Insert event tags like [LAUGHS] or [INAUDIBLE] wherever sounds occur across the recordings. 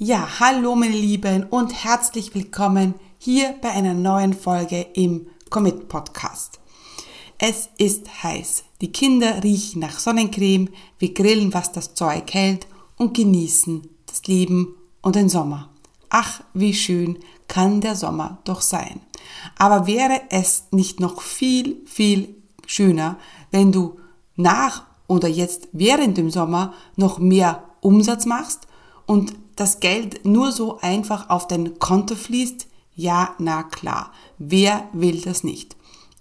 Ja, hallo meine Lieben und herzlich willkommen hier bei einer neuen Folge im Commit Podcast. Es ist heiß. Die Kinder riechen nach Sonnencreme, wir grillen, was das Zeug hält und genießen das Leben und den Sommer. Ach, wie schön kann der Sommer doch sein. Aber wäre es nicht noch viel, viel schöner, wenn du nach oder jetzt während dem Sommer noch mehr Umsatz machst und das Geld nur so einfach auf dein Konto fließt? Ja, na klar. Wer will das nicht?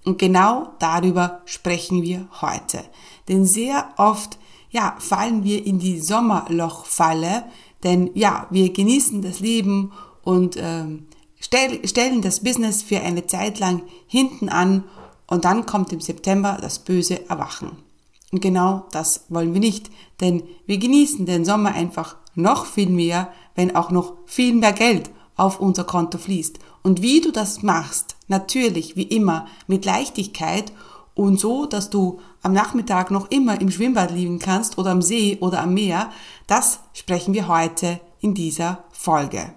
Und genau darüber sprechen wir heute. Denn sehr oft, ja, fallen wir in die Sommerlochfalle, denn ja, wir genießen das Leben und ähm, stell, stellen das Business für eine Zeit lang hinten an und dann kommt im September das böse Erwachen. Und genau das wollen wir nicht, denn wir genießen den Sommer einfach noch viel mehr, wenn auch noch viel mehr Geld auf unser Konto fließt. Und wie du das machst, natürlich wie immer mit Leichtigkeit und so, dass du am Nachmittag noch immer im Schwimmbad liegen kannst oder am See oder am Meer, das sprechen wir heute in dieser Folge.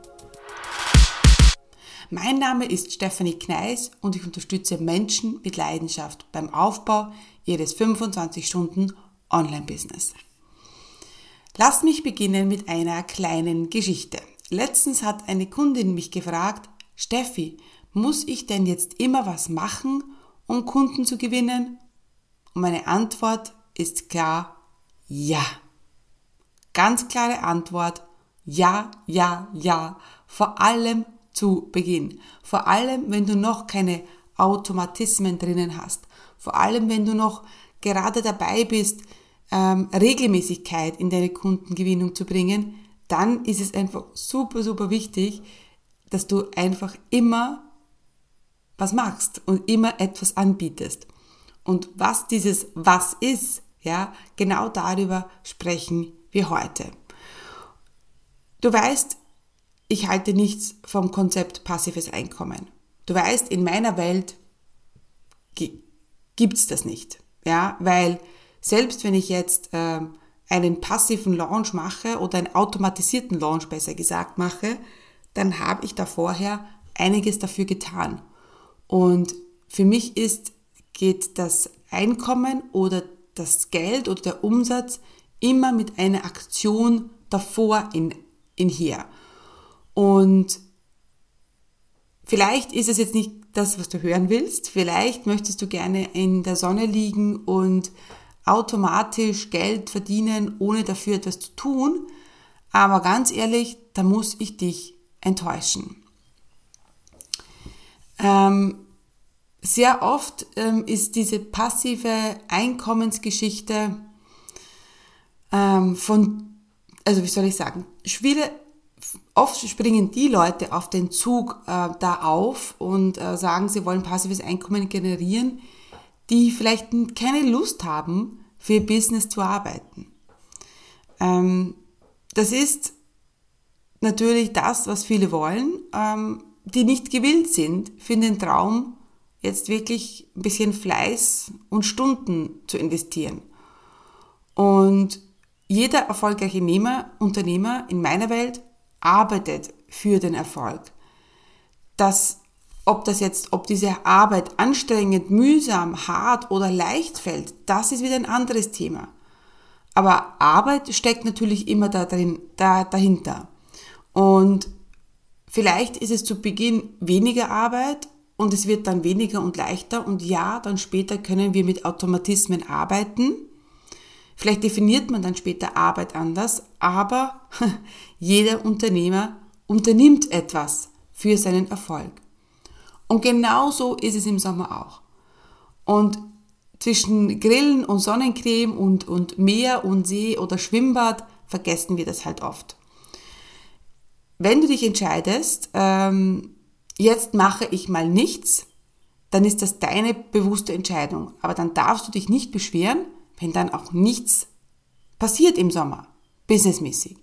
Mein Name ist Stephanie Kneis und ich unterstütze Menschen mit Leidenschaft beim Aufbau ihres 25 Stunden Online-Business. Lasst mich beginnen mit einer kleinen Geschichte. Letztens hat eine Kundin mich gefragt, Steffi, muss ich denn jetzt immer was machen, um Kunden zu gewinnen? Und meine Antwort ist klar, ja. Ganz klare Antwort, ja, ja, ja. Vor allem zu Beginn. Vor allem, wenn du noch keine Automatismen drinnen hast. Vor allem, wenn du noch gerade dabei bist, ähm, Regelmäßigkeit in deine Kundengewinnung zu bringen, dann ist es einfach super, super wichtig, dass du einfach immer was machst und immer etwas anbietest. Und was dieses Was ist, ja, genau darüber sprechen wir heute. Du weißt, ich halte nichts vom Konzept passives Einkommen. Du weißt, in meiner Welt gibt's das nicht. Ja, weil selbst wenn ich jetzt äh, einen passiven Launch mache oder einen automatisierten Launch besser gesagt mache, dann habe ich da vorher einiges dafür getan. Und für mich ist, geht das Einkommen oder das Geld oder der Umsatz immer mit einer Aktion davor in, in hier. Und vielleicht ist es jetzt nicht das, was du hören willst. Vielleicht möchtest du gerne in der Sonne liegen und automatisch Geld verdienen, ohne dafür etwas zu tun. Aber ganz ehrlich, da muss ich dich enttäuschen. Ähm, sehr oft ähm, ist diese passive Einkommensgeschichte ähm, von, also wie soll ich sagen, schwierig, oft springen die Leute auf den Zug äh, da auf und äh, sagen, sie wollen passives Einkommen generieren, die vielleicht keine Lust haben, für ihr Business zu arbeiten. Ähm, das ist natürlich das, was viele wollen, ähm, die nicht gewillt sind, für den Traum jetzt wirklich ein bisschen Fleiß und Stunden zu investieren. Und jeder erfolgreiche Unternehmer in meiner Welt arbeitet für den Erfolg. Das, ob das jetzt, ob diese Arbeit anstrengend, mühsam, hart oder leicht fällt, das ist wieder ein anderes Thema. Aber Arbeit steckt natürlich immer da drin, da, dahinter. Und vielleicht ist es zu Beginn weniger Arbeit und es wird dann weniger und leichter und ja, dann später können wir mit Automatismen arbeiten Vielleicht definiert man dann später Arbeit anders, aber [LAUGHS] jeder Unternehmer unternimmt etwas für seinen Erfolg. Und genau so ist es im Sommer auch. Und zwischen Grillen und Sonnencreme und, und Meer und See oder Schwimmbad vergessen wir das halt oft. wenn du dich entscheidest, ähm, jetzt mache ich mal nichts, dann ist das deine bewusste Entscheidung. Aber dann darfst du dich nicht beschweren, wenn dann auch nichts passiert im Sommer, businessmäßig.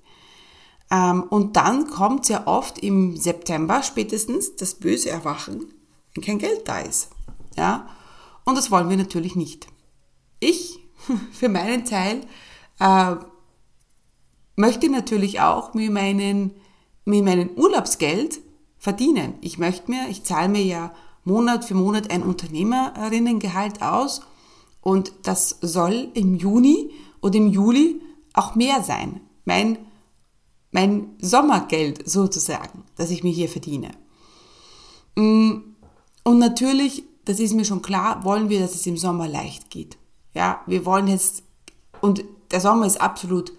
Ähm, und dann kommt sehr oft im September spätestens das böse Erwachen, wenn kein Geld da ist. Ja? Und das wollen wir natürlich nicht. Ich, [LAUGHS] für meinen Teil, äh, möchte natürlich auch mit, meinen, mit meinem Urlaubsgeld verdienen. Ich möchte mir, ich zahle mir ja Monat für Monat ein Unternehmerinnengehalt aus und das soll im Juni oder im Juli auch mehr sein. Mein, mein Sommergeld sozusagen, das ich mir hier verdiene. Mm, und natürlich, das ist mir schon klar, wollen wir, dass es im Sommer leicht geht. Ja, wir wollen jetzt, und der Sommer ist absolut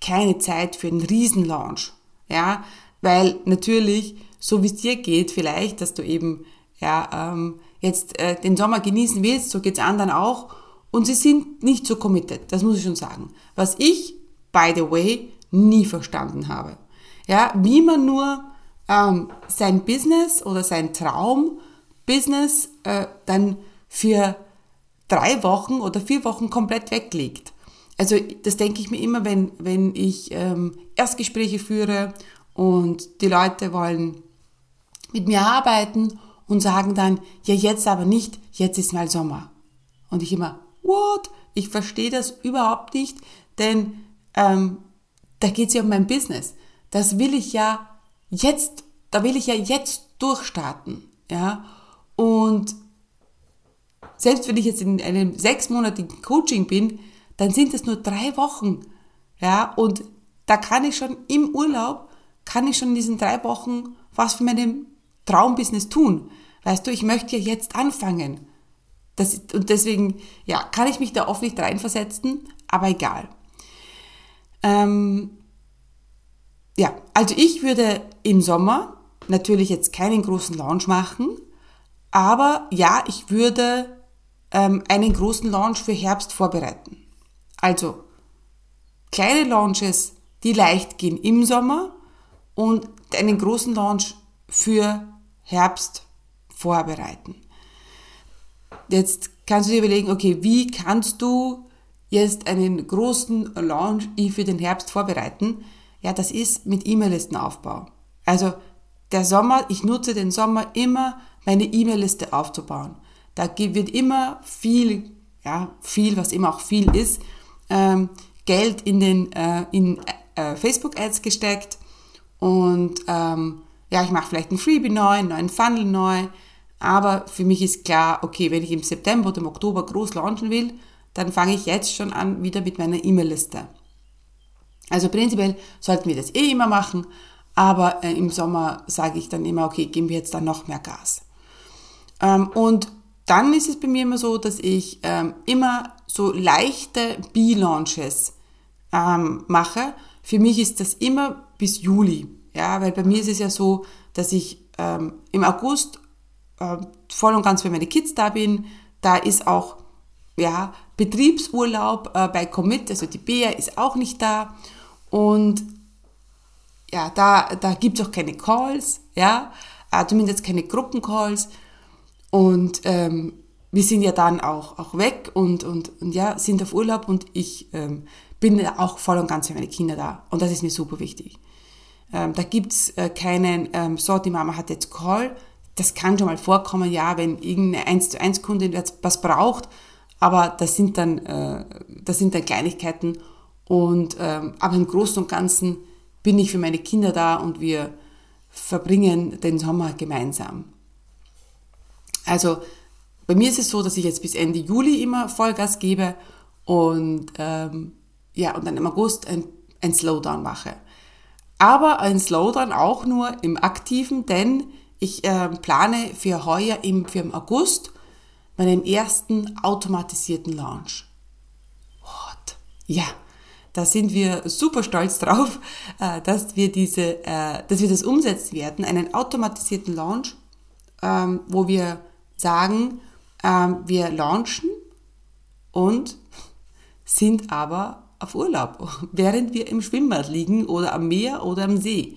keine Zeit für einen Riesenlaunch. Ja, weil natürlich, so wie es dir geht, vielleicht, dass du eben ja, ähm, jetzt äh, den Sommer genießen willst, so geht's anderen auch. Und sie sind nicht so committed, das muss ich schon sagen. Was ich, by the way, nie verstanden habe. Ja, wie man nur ähm, sein Business oder sein Traum-Business äh, dann für drei Wochen oder vier Wochen komplett weglegt. Also das denke ich mir immer, wenn, wenn ich ähm, Erstgespräche führe und die Leute wollen mit mir arbeiten und sagen dann, ja jetzt aber nicht, jetzt ist mal Sommer. Und ich immer, what? Ich verstehe das überhaupt nicht, denn ähm, da geht es ja um mein Business. Das will ich ja jetzt, da will ich ja jetzt durchstarten. Ja? Und selbst wenn ich jetzt in einem sechsmonatigen Coaching bin, dann sind es nur drei Wochen. Ja, und da kann ich schon im Urlaub, kann ich schon in diesen drei Wochen was für meinem Traumbusiness tun. Weißt du, ich möchte ja jetzt anfangen. Das, und deswegen, ja, kann ich mich da oft nicht reinversetzen, aber egal. Ähm, ja, also ich würde im Sommer natürlich jetzt keinen großen Launch machen, aber ja, ich würde ähm, einen großen Launch für Herbst vorbereiten. Also kleine Launches, die leicht gehen im Sommer und einen großen Launch für Herbst vorbereiten. Jetzt kannst du dir überlegen, okay, wie kannst du jetzt einen großen Launch für den Herbst vorbereiten? Ja, das ist mit E-Mail-Listenaufbau. Also der Sommer, ich nutze den Sommer immer, meine E-Mail-Liste aufzubauen. Da wird immer viel, ja, viel, was immer auch viel ist, ähm, Geld in den äh, in äh, Facebook-Ads gesteckt und ähm, ja, ich mache vielleicht ein Freebie neu, einen neuen Funnel neu, aber für mich ist klar, okay, wenn ich im September oder im Oktober groß launchen will, dann fange ich jetzt schon an wieder mit meiner E-Mail-Liste. Also prinzipiell sollten wir das eh immer machen, aber äh, im Sommer sage ich dann immer, okay, geben wir jetzt dann noch mehr Gas. Ähm, und dann ist es bei mir immer so, dass ich ähm, immer so leichte B-Launches ähm, mache. Für mich ist das immer bis Juli. Ja, weil bei mir ist es ja so, dass ich ähm, im August äh, voll und ganz für meine Kids da bin. Da ist auch ja, Betriebsurlaub äh, bei Commit, also die Bea ist auch nicht da. Und ja, da, da gibt es auch keine Calls, ja, äh, zumindest keine Gruppencalls. Und ähm, wir sind ja dann auch, auch weg und, und, und ja, sind auf Urlaub und ich ähm, bin auch voll und ganz für meine Kinder da. Und das ist mir super wichtig. Ähm, da gibt's äh, keinen, ähm, so, die Mama hat jetzt Call. Das kann schon mal vorkommen, ja, wenn irgendeine 1 zu 1 Kundin was braucht. Aber das sind dann, äh, das sind dann Kleinigkeiten. Und, ähm, aber im Großen und Ganzen bin ich für meine Kinder da und wir verbringen den Sommer gemeinsam. Also bei mir ist es so, dass ich jetzt bis Ende Juli immer Vollgas gebe und, ähm, ja, und dann im August ein, ein Slowdown mache. Aber ein Slowdown auch nur im Aktiven, denn ich äh, plane für heuer im, für im August meinen ersten automatisierten Launch. What? Ja, da sind wir super stolz drauf, äh, dass wir diese, äh, dass wir das umsetzen werden, einen automatisierten Launch, ähm, wo wir sagen, ähm, wir launchen und sind aber auf Urlaub, [LAUGHS] während wir im Schwimmbad liegen oder am Meer oder am See.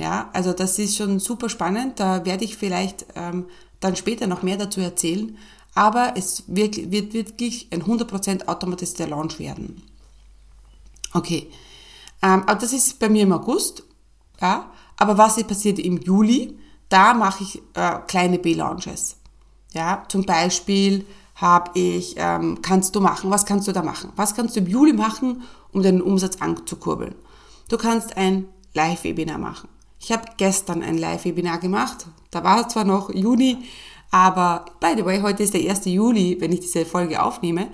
Ja, also das ist schon super spannend. Da werde ich vielleicht ähm, dann später noch mehr dazu erzählen. Aber es wird, wird wirklich ein 100% automatisierter Launch werden. Okay, ähm, aber das ist bei mir im August. Ja, aber was passiert im Juli? Da mache ich äh, kleine B-Launches. Ja, zum Beispiel habe ich, ähm, kannst du machen, was kannst du da machen? Was kannst du im Juli machen, um deinen Umsatz anzukurbeln? Du kannst ein Live-Webinar machen. Ich habe gestern ein Live-Webinar gemacht. Da war es zwar noch Juni, aber by the way, heute ist der 1. Juli, wenn ich diese Folge aufnehme.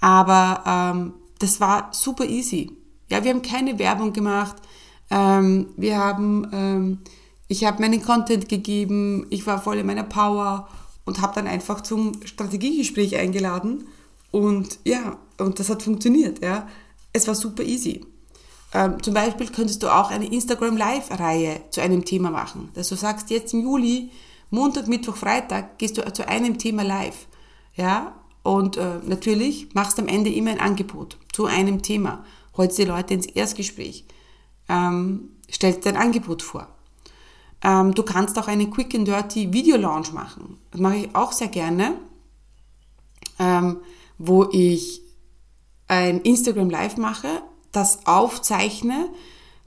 Aber ähm, das war super easy. Ja, wir haben keine Werbung gemacht. Ähm, wir haben, ähm, ich habe meinen Content gegeben. Ich war voll in meiner Power und habe dann einfach zum Strategiegespräch eingeladen. Und ja, und das hat funktioniert. Ja, es war super easy. Ähm, zum Beispiel könntest du auch eine Instagram Live-Reihe zu einem Thema machen. Dass du sagst, jetzt im Juli, Montag, Mittwoch, Freitag, gehst du zu einem Thema live. Ja, und äh, natürlich machst du am Ende immer ein Angebot zu einem Thema. Holst die Leute ins Erstgespräch. Ähm, stellst dein Angebot vor. Ähm, du kannst auch einen Quick and Dirty Video Launch machen. Das mache ich auch sehr gerne, ähm, wo ich ein Instagram Live mache das aufzeichne,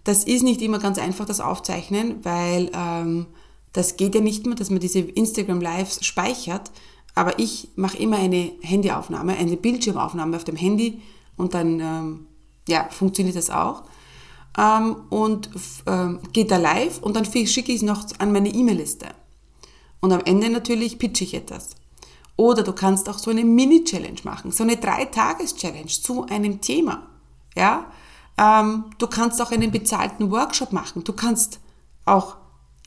das ist nicht immer ganz einfach, das Aufzeichnen, weil ähm, das geht ja nicht mehr, dass man diese Instagram Lives speichert. Aber ich mache immer eine Handyaufnahme, eine Bildschirmaufnahme auf dem Handy und dann ähm, ja, funktioniert das auch. Ähm, und ähm, geht da live und dann schicke ich es noch an meine E-Mail-Liste. Und am Ende natürlich pitche ich etwas. Oder du kannst auch so eine Mini-Challenge machen, so eine Drei-Tages-Challenge zu einem Thema. Ja, ähm, du kannst auch einen bezahlten Workshop machen. Du kannst auch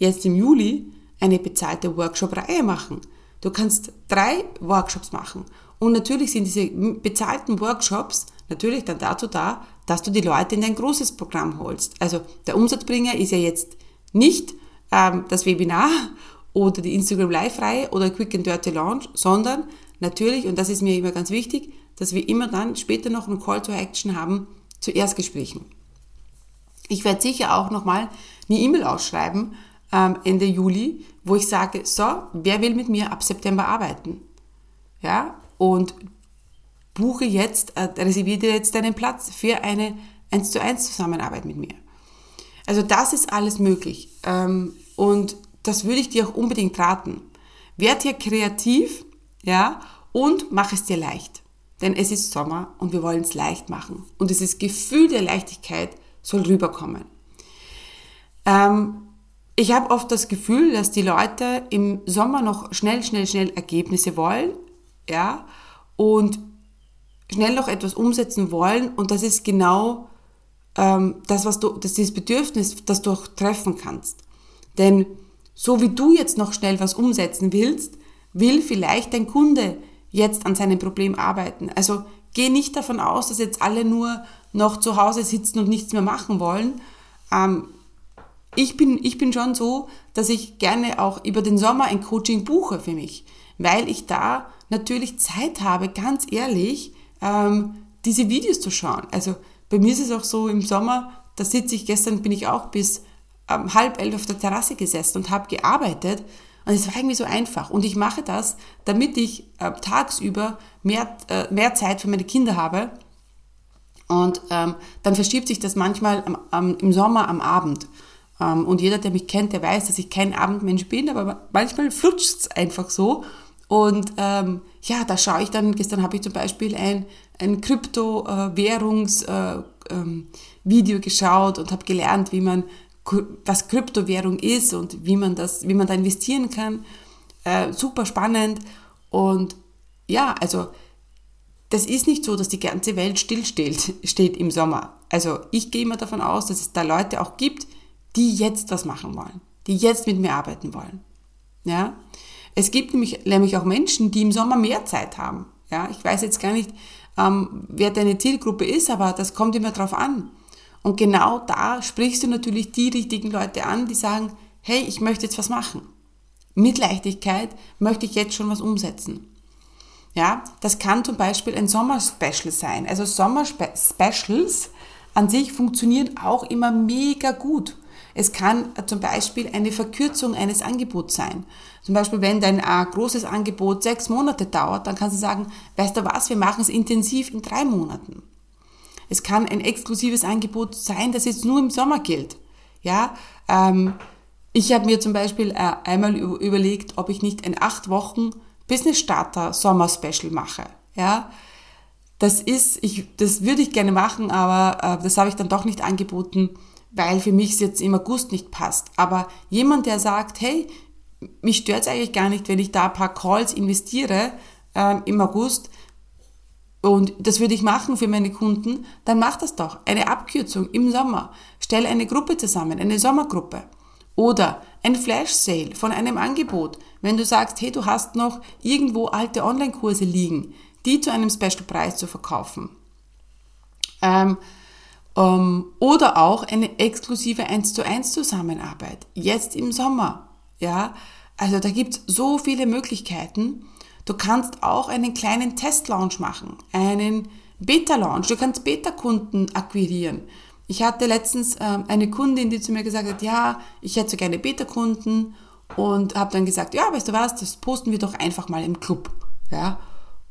jetzt im Juli eine bezahlte Workshop-Reihe machen. Du kannst drei Workshops machen. Und natürlich sind diese bezahlten Workshops natürlich dann dazu da, dass du die Leute in dein großes Programm holst. Also der Umsatzbringer ist ja jetzt nicht ähm, das Webinar [LAUGHS] oder die Instagram Live-Reihe oder Quick and Dirty Launch, sondern natürlich, und das ist mir immer ganz wichtig, dass wir immer dann später noch einen Call to Action haben, zu Erstgesprächen. Ich werde sicher auch nochmal eine E-Mail ausschreiben ähm, Ende Juli, wo ich sage, so, wer will mit mir ab September arbeiten? Ja, und buche jetzt, äh, reserviere jetzt einen Platz für eine 1 zu 1 Zusammenarbeit mit mir. Also das ist alles möglich. Ähm, und das würde ich dir auch unbedingt raten. Werd hier kreativ, ja, und mach es dir leicht. Denn es ist Sommer und wir wollen es leicht machen. Und dieses Gefühl der Leichtigkeit soll rüberkommen. Ähm, ich habe oft das Gefühl, dass die Leute im Sommer noch schnell, schnell, schnell Ergebnisse wollen, ja, und schnell noch etwas umsetzen wollen. Und das ist genau ähm, das, was du, das ist das Bedürfnis, das du auch treffen kannst. Denn so wie du jetzt noch schnell was umsetzen willst, will vielleicht dein Kunde jetzt an seinem Problem arbeiten. Also geh nicht davon aus, dass jetzt alle nur noch zu Hause sitzen und nichts mehr machen wollen. Ähm, ich, bin, ich bin schon so, dass ich gerne auch über den Sommer ein Coaching buche für mich, weil ich da natürlich Zeit habe, ganz ehrlich, ähm, diese Videos zu schauen. Also bei mir ist es auch so im Sommer, da sitze ich, gestern bin ich auch bis ähm, halb elf auf der Terrasse gesessen und habe gearbeitet und es war irgendwie so einfach. Und ich mache das, damit ich äh, tagsüber mehr, äh, mehr Zeit für meine Kinder habe. Und ähm, dann verschiebt sich das manchmal am, am, im Sommer am Abend. Ähm, und jeder, der mich kennt, der weiß, dass ich kein Abendmensch bin, aber manchmal flutscht es einfach so. Und ähm, ja, da schaue ich dann, gestern habe ich zum Beispiel ein, ein Kryptowährungsvideo äh, ähm, geschaut und habe gelernt, wie man was Kryptowährung ist und wie man das, wie man da investieren kann. Äh, super spannend. Und ja, also das ist nicht so, dass die ganze Welt stillsteht [LAUGHS] steht im Sommer. Also ich gehe immer davon aus, dass es da Leute auch gibt, die jetzt was machen wollen, die jetzt mit mir arbeiten wollen. Ja, es gibt nämlich, nämlich auch Menschen, die im Sommer mehr Zeit haben. Ja, ich weiß jetzt gar nicht, ähm, wer deine Zielgruppe ist, aber das kommt immer drauf an. Und genau da sprichst du natürlich die richtigen Leute an, die sagen, hey, ich möchte jetzt was machen. Mit Leichtigkeit möchte ich jetzt schon was umsetzen. Ja, das kann zum Beispiel ein Sommerspecial sein. Also Sommerspecials an sich funktionieren auch immer mega gut. Es kann zum Beispiel eine Verkürzung eines Angebots sein. Zum Beispiel, wenn dein äh, großes Angebot sechs Monate dauert, dann kannst du sagen, weißt du was, wir machen es intensiv in drei Monaten. Es kann ein exklusives Angebot sein, das jetzt nur im Sommer gilt. Ja, ähm, ich habe mir zum Beispiel äh, einmal überlegt, ob ich nicht ein acht Wochen Business Starter Sommer Special mache. Ja, das ist, ich, das würde ich gerne machen, aber äh, das habe ich dann doch nicht angeboten, weil für mich es jetzt im August nicht passt. Aber jemand, der sagt, hey, mich stört es eigentlich gar nicht, wenn ich da ein paar Calls investiere äh, im August und das würde ich machen für meine Kunden, dann mach das doch. Eine Abkürzung im Sommer. Stell eine Gruppe zusammen, eine Sommergruppe. Oder ein Flash Sale von einem Angebot. Wenn du sagst, hey, du hast noch irgendwo alte Online-Kurse liegen, die zu einem Special-Preis zu verkaufen. Ähm, ähm, oder auch eine exklusive 1 zu 1 Zusammenarbeit. Jetzt im Sommer. Ja, also da gibt es so viele Möglichkeiten. Du kannst auch einen kleinen Test-Launch machen, einen Beta-Launch. Du kannst Beta-Kunden akquirieren. Ich hatte letztens ähm, eine Kundin, die zu mir gesagt hat, ja, ich hätte so gerne Beta-Kunden und habe dann gesagt, ja, weißt du was, das posten wir doch einfach mal im Club. Ja,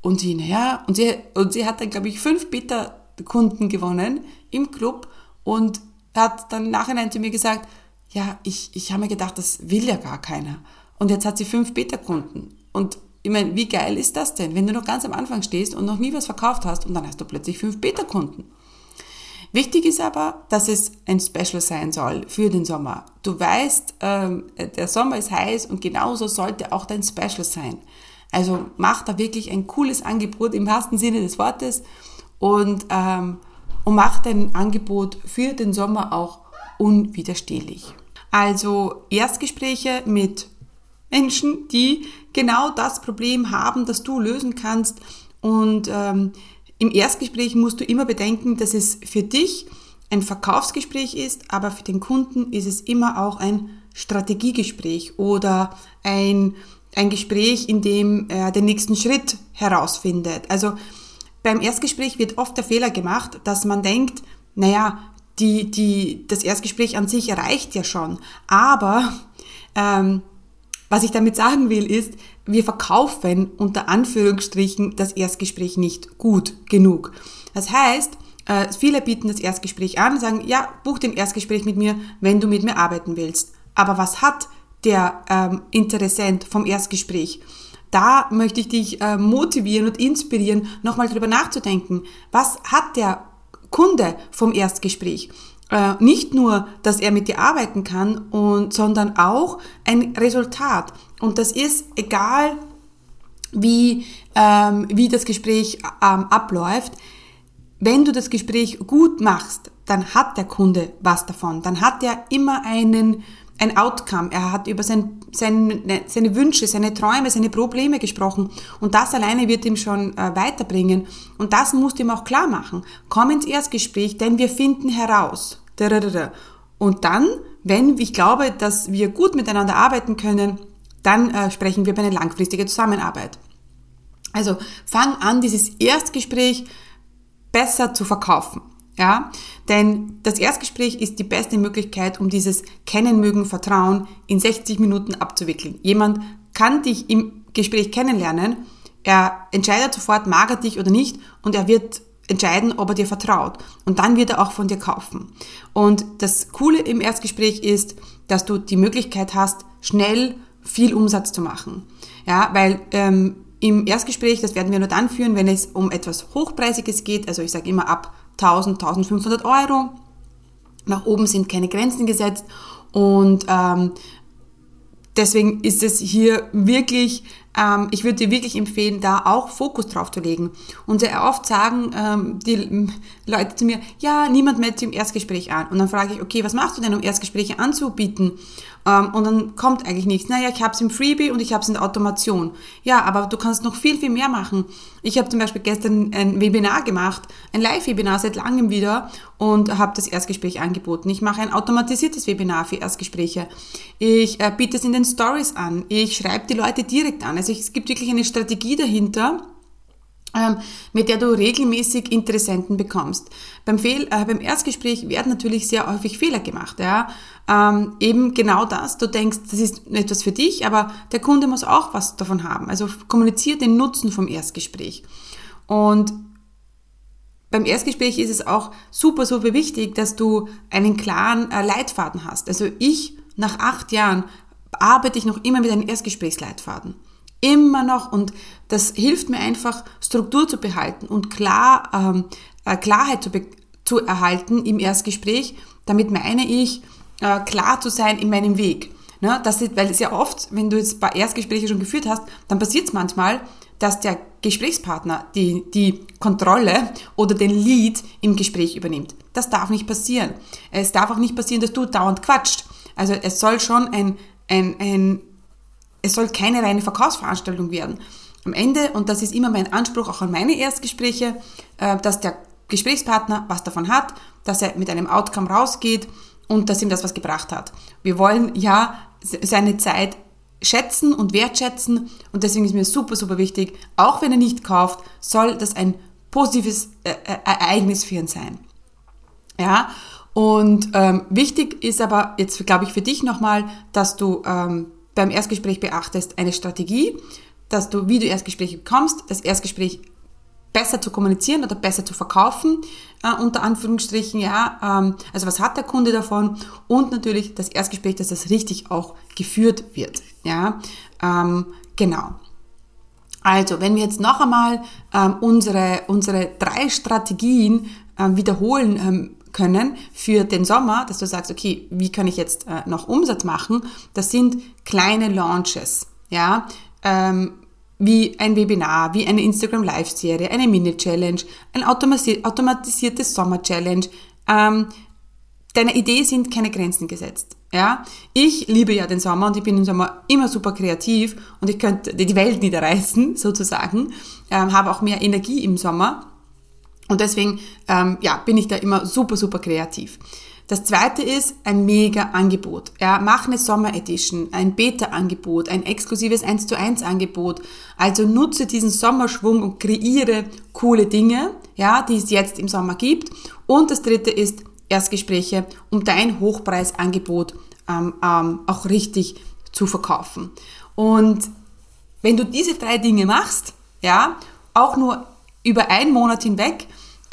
und sie, naja, und sie, und sie hat dann, glaube ich, fünf Beta-Kunden gewonnen im Club und hat dann nachhinein zu mir gesagt, ja, ich, ich habe mir gedacht, das will ja gar keiner. Und jetzt hat sie fünf Beta-Kunden. Und ich meine, wie geil ist das denn, wenn du noch ganz am Anfang stehst und noch nie was verkauft hast und dann hast du plötzlich fünf Beta-Kunden. Wichtig ist aber, dass es ein Special sein soll für den Sommer. Du weißt, ähm, der Sommer ist heiß und genauso sollte auch dein Special sein. Also mach da wirklich ein cooles Angebot im wahrsten Sinne des Wortes und, ähm, und mach dein Angebot für den Sommer auch unwiderstehlich. Also Erstgespräche mit Menschen, die genau das Problem haben, das du lösen kannst. Und ähm, im Erstgespräch musst du immer bedenken, dass es für dich ein Verkaufsgespräch ist, aber für den Kunden ist es immer auch ein Strategiegespräch oder ein ein Gespräch, in dem er den nächsten Schritt herausfindet. Also beim Erstgespräch wird oft der Fehler gemacht, dass man denkt, naja, die, die, das Erstgespräch an sich reicht ja schon. Aber ähm, was ich damit sagen will, ist, wir verkaufen unter Anführungsstrichen das Erstgespräch nicht gut genug. Das heißt, äh, viele bieten das Erstgespräch an sagen, ja, buch den Erstgespräch mit mir, wenn du mit mir arbeiten willst. Aber was hat der ähm, Interessent vom Erstgespräch. Da möchte ich dich äh, motivieren und inspirieren, nochmal drüber nachzudenken. Was hat der Kunde vom Erstgespräch? Äh, nicht nur, dass er mit dir arbeiten kann, und, sondern auch ein Resultat. Und das ist egal, wie, ähm, wie das Gespräch ähm, abläuft. Wenn du das Gespräch gut machst, dann hat der Kunde was davon. Dann hat er immer einen ein Outcome. Er hat über sein, sein, seine Wünsche, seine Träume, seine Probleme gesprochen. Und das alleine wird ihm schon äh, weiterbringen. Und das musst du ihm auch klar machen. Komm ins Erstgespräch, denn wir finden heraus. Und dann, wenn ich glaube, dass wir gut miteinander arbeiten können, dann äh, sprechen wir über eine langfristige Zusammenarbeit. Also fang an, dieses Erstgespräch besser zu verkaufen. Ja, denn das Erstgespräch ist die beste Möglichkeit, um dieses Kennen, Mögen, Vertrauen in 60 Minuten abzuwickeln. Jemand kann dich im Gespräch kennenlernen, er entscheidet sofort, mag er dich oder nicht und er wird entscheiden, ob er dir vertraut. Und dann wird er auch von dir kaufen. Und das Coole im Erstgespräch ist, dass du die Möglichkeit hast, schnell viel Umsatz zu machen. Ja, weil ähm, im Erstgespräch, das werden wir nur dann führen, wenn es um etwas Hochpreisiges geht. Also ich sage immer ab 1000, 1500 Euro. Nach oben sind keine Grenzen gesetzt und ähm, deswegen ist es hier wirklich ähm, ich würde dir wirklich empfehlen, da auch Fokus drauf zu legen. Und sehr oft sagen ähm, die Leute zu mir, ja, niemand meldet sich im Erstgespräch an. Und dann frage ich, okay, was machst du denn, um Erstgespräche anzubieten? Ähm, und dann kommt eigentlich nichts. Naja, ich habe es im Freebie und ich habe es in der Automation. Ja, aber du kannst noch viel, viel mehr machen. Ich habe zum Beispiel gestern ein Webinar gemacht, ein Live-Webinar seit langem wieder und habe das Erstgespräch angeboten. Ich mache ein automatisiertes Webinar für Erstgespräche. Ich äh, biete es in den Stories an. Ich schreibe die Leute direkt an. Also es gibt wirklich eine Strategie dahinter, mit der du regelmäßig Interessenten bekommst. Beim, Fehl, äh, beim Erstgespräch werden natürlich sehr häufig Fehler gemacht. Ja? Ähm, eben genau das, du denkst, das ist etwas für dich, aber der Kunde muss auch was davon haben. Also kommuniziert den Nutzen vom Erstgespräch. Und beim Erstgespräch ist es auch super, super wichtig, dass du einen klaren äh, Leitfaden hast. Also ich, nach acht Jahren, arbeite ich noch immer mit einem Erstgesprächsleitfaden. Immer noch. Und das hilft mir einfach, Struktur zu behalten und klar, ähm, äh, Klarheit zu, zu erhalten im Erstgespräch. Damit meine ich, äh, klar zu sein in meinem Weg. Ne? Das ist, weil sehr oft, wenn du jetzt ein paar Erstgespräche schon geführt hast, dann passiert es manchmal, dass der Gesprächspartner die, die Kontrolle oder den Lead im Gespräch übernimmt. Das darf nicht passieren. Es darf auch nicht passieren, dass du dauernd quatscht. Also es soll schon ein, ein, ein es soll keine reine Verkaufsveranstaltung werden. Am Ende, und das ist immer mein Anspruch auch an meine Erstgespräche, äh, dass der Gesprächspartner was davon hat, dass er mit einem Outcome rausgeht und dass ihm das was gebracht hat. Wir wollen ja seine Zeit schätzen und wertschätzen und deswegen ist mir super, super wichtig, auch wenn er nicht kauft, soll das ein positives äh, äh, Ereignis für ihn sein. Ja, und ähm, wichtig ist aber jetzt, glaube ich, für dich nochmal, dass du ähm, beim Erstgespräch beachtest eine Strategie, dass du, wie du Erstgespräche bekommst, das Erstgespräch besser zu kommunizieren oder besser zu verkaufen, äh, unter Anführungsstrichen, ja. Ähm, also was hat der Kunde davon? Und natürlich das Erstgespräch, dass das richtig auch geführt wird, ja. Ähm, genau. Also, wenn wir jetzt noch einmal ähm, unsere, unsere drei Strategien ähm, wiederholen ähm, können für den Sommer, dass du sagst, okay, wie kann ich jetzt äh, noch Umsatz machen? Das sind kleine Launches, ja. Ähm, wie ein Webinar, wie eine Instagram Live-Serie, eine Mini-Challenge, ein automatisiertes Sommer-Challenge. Ähm, deiner Idee sind keine Grenzen gesetzt. Ja, ich liebe ja den Sommer und ich bin im Sommer immer super kreativ und ich könnte die Welt niederreißen [LAUGHS] sozusagen, ähm, habe auch mehr Energie im Sommer und deswegen ähm, ja bin ich da immer super super kreativ. Das zweite ist ein mega Angebot. Ja, mach eine Sommer Edition, ein Beta-Angebot, ein exklusives 1 zu 1 Angebot. Also nutze diesen Sommerschwung und kreiere coole Dinge, ja, die es jetzt im Sommer gibt. Und das dritte ist Erstgespräche, um dein Hochpreisangebot ähm, ähm, auch richtig zu verkaufen. Und wenn du diese drei Dinge machst, ja, auch nur über einen Monat hinweg,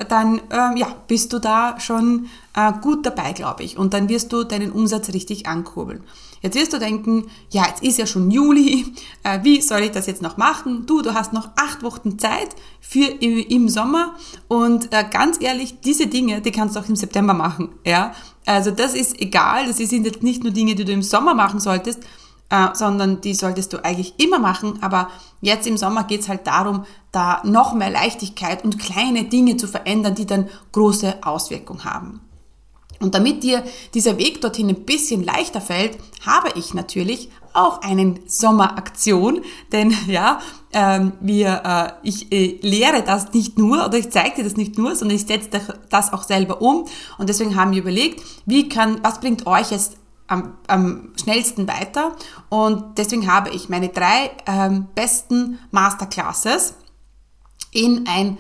dann ähm, ja, bist du da schon äh, gut dabei, glaube ich. Und dann wirst du deinen Umsatz richtig ankurbeln. Jetzt wirst du denken, ja, jetzt ist ja schon Juli, äh, wie soll ich das jetzt noch machen? Du, du hast noch acht Wochen Zeit für im, im Sommer und äh, ganz ehrlich, diese Dinge, die kannst du auch im September machen, ja. Also das ist egal, das sind jetzt nicht nur Dinge, die du im Sommer machen solltest, äh, sondern die solltest du eigentlich immer machen. Aber jetzt im Sommer geht es halt darum, da noch mehr Leichtigkeit und kleine Dinge zu verändern, die dann große Auswirkungen haben. Und damit dir dieser Weg dorthin ein bisschen leichter fällt, habe ich natürlich auch einen Sommeraktion, denn [LAUGHS] ja, ähm, wir, äh, ich äh, lehre das nicht nur oder ich zeige dir das nicht nur, sondern ich setze das auch selber um und deswegen haben wir überlegt, wie kann, was bringt euch jetzt am, am schnellsten weiter. Und deswegen habe ich meine drei ähm, besten Masterclasses in ein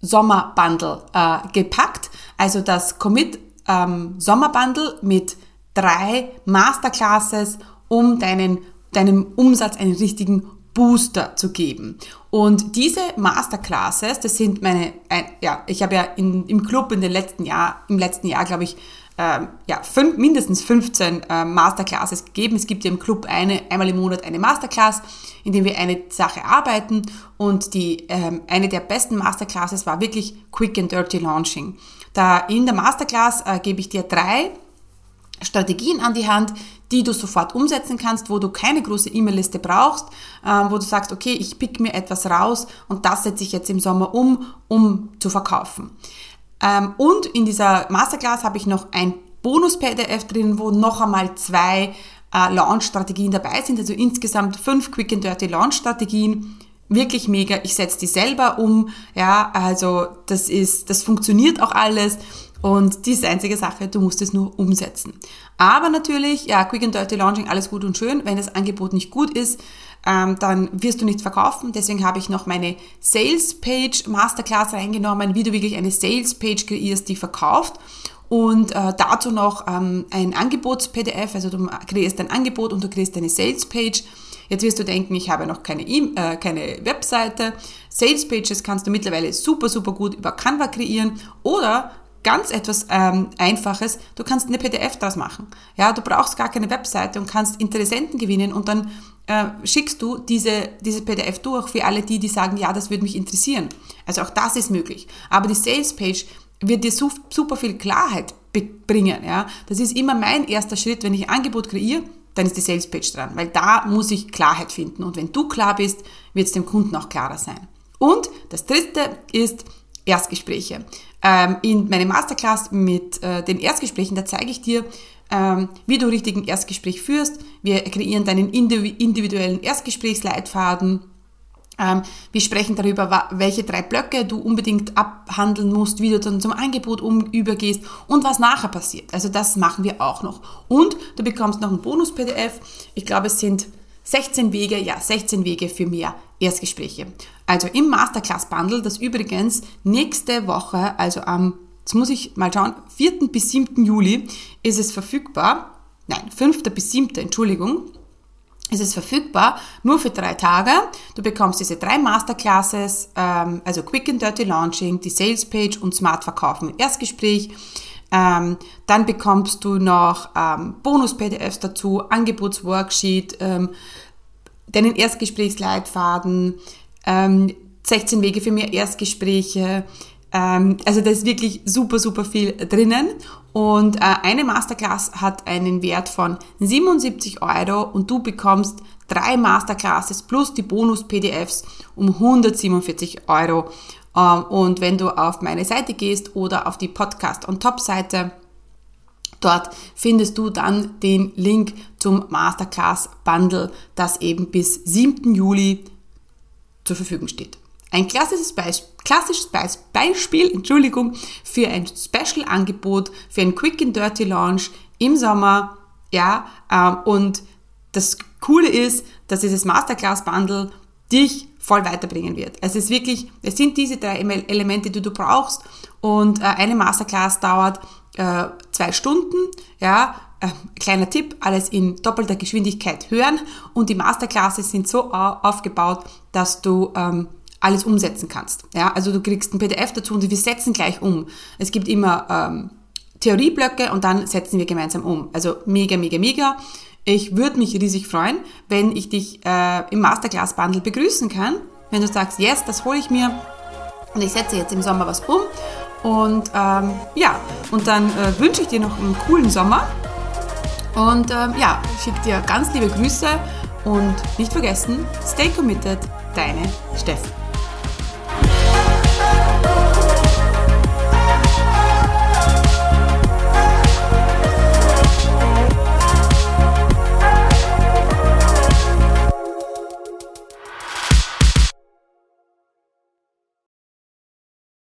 Sommerbundle äh, gepackt. Also das Commit ähm, Sommerbundle mit drei Masterclasses, um deinen, deinem Umsatz einen richtigen Booster zu geben. Und diese Masterclasses, das sind meine, ein, ja, ich habe ja in, im Club in den letzten Jahr, im letzten Jahr, glaube ich, ähm, ja, fünf, mindestens 15 äh, Masterclasses gegeben. Es gibt ja im Club eine, einmal im Monat eine Masterclass, in dem wir eine Sache arbeiten. Und die, ähm, eine der besten Masterclasses war wirklich Quick and Dirty Launching. Da in der Masterclass äh, gebe ich dir drei Strategien an die Hand, die du sofort umsetzen kannst, wo du keine große E-Mail-Liste brauchst, äh, wo du sagst, okay, ich pick mir etwas raus und das setze ich jetzt im Sommer um, um zu verkaufen. Ähm, und in dieser Masterclass habe ich noch ein Bonus-PDF drin, wo noch einmal zwei äh, Launch-Strategien dabei sind. Also insgesamt fünf Quick and Dirty Launch-Strategien. Wirklich mega. Ich setze die selber um. Ja, also das ist, das funktioniert auch alles. Und die ist die einzige Sache, du musst es nur umsetzen. Aber natürlich, ja, Quick and Dirty Launching, alles gut und schön. Wenn das Angebot nicht gut ist, ähm, dann wirst du nichts verkaufen. Deswegen habe ich noch meine Sales Page Masterclass reingenommen, wie du wirklich eine Sales Page kreierst, die verkauft. Und äh, dazu noch ähm, ein Angebots-PDF, also du kreierst ein Angebot und du kreierst eine Sales Page. Jetzt wirst du denken, ich habe noch keine, e äh, keine Webseite. Sales Pages kannst du mittlerweile super, super gut über Canva kreieren oder ganz etwas ähm, Einfaches, du kannst eine PDF daraus machen. Ja, du brauchst gar keine Webseite und kannst Interessenten gewinnen und dann äh, schickst du diese, diese PDF durch für alle die, die sagen, ja, das würde mich interessieren. Also auch das ist möglich. Aber die Sales Page wird dir super viel Klarheit bringen. Ja? Das ist immer mein erster Schritt, wenn ich ein Angebot kreiere, dann ist die Sales Page dran, weil da muss ich Klarheit finden. Und wenn du klar bist, wird es dem Kunden auch klarer sein. Und das dritte ist Erstgespräche. Ähm, in meinem Masterclass mit äh, den Erstgesprächen, da zeige ich dir, ähm, wie du richtig ein Erstgespräch führst. Wir kreieren deinen individuellen Erstgesprächsleitfaden. Ähm, wir sprechen darüber, welche drei Blöcke du unbedingt abhandeln musst, wie du dann zum Angebot übergehst und was nachher passiert. Also das machen wir auch noch. Und du bekommst noch ein Bonus-PDF. Ich glaube, es sind 16 Wege, ja, 16 Wege für mehr Erstgespräche. Also im Masterclass Bundle, das übrigens nächste Woche, also am, jetzt muss ich mal schauen, 4. bis 7. Juli ist es verfügbar. Nein, 5. bis 7. Entschuldigung ist es verfügbar, nur für drei Tage. Du bekommst diese drei Masterclasses, ähm, also Quick and Dirty Launching, die Sales Page und Smart Verkaufen im Erstgespräch. Ähm, dann bekommst du noch ähm, Bonus-PDFs dazu, Angebotsworksheet, ähm, deinen Erstgesprächsleitfaden, ähm, 16 Wege für mehr Erstgespräche. Ähm, also da ist wirklich super, super viel drinnen. Und äh, eine Masterclass hat einen Wert von 77 Euro und du bekommst drei Masterclasses plus die Bonus-PDFs um 147 Euro. Ähm, und wenn du auf meine Seite gehst oder auf die Podcast on Top Seite, Dort findest du dann den Link zum Masterclass Bundle, das eben bis 7. Juli zur Verfügung steht. Ein klassisches, Beisp klassisches Beispiel Entschuldigung, für ein Special-Angebot, für ein Quick and Dirty Launch im Sommer. Ja, ähm, und das Coole ist, dass dieses Masterclass Bundle dich voll weiterbringen wird. Es ist wirklich, es sind diese drei Elemente, die du brauchst und äh, eine Masterclass dauert äh, zwei Stunden, ja, äh, kleiner Tipp, alles in doppelter Geschwindigkeit hören und die Masterclasses sind so aufgebaut, dass du ähm, alles umsetzen kannst. Ja, also du kriegst ein PDF dazu und wir setzen gleich um. Es gibt immer ähm, Theorieblöcke und dann setzen wir gemeinsam um. Also mega, mega, mega. Ich würde mich riesig freuen, wenn ich dich äh, im Masterclass Bundle begrüßen kann. Wenn du sagst, yes, das hole ich mir und ich setze jetzt im Sommer was um. Und ähm, ja, und dann äh, wünsche ich dir noch einen coolen Sommer. Und ähm, ja, schicke dir ganz liebe Grüße und nicht vergessen, stay committed, deine Steffen.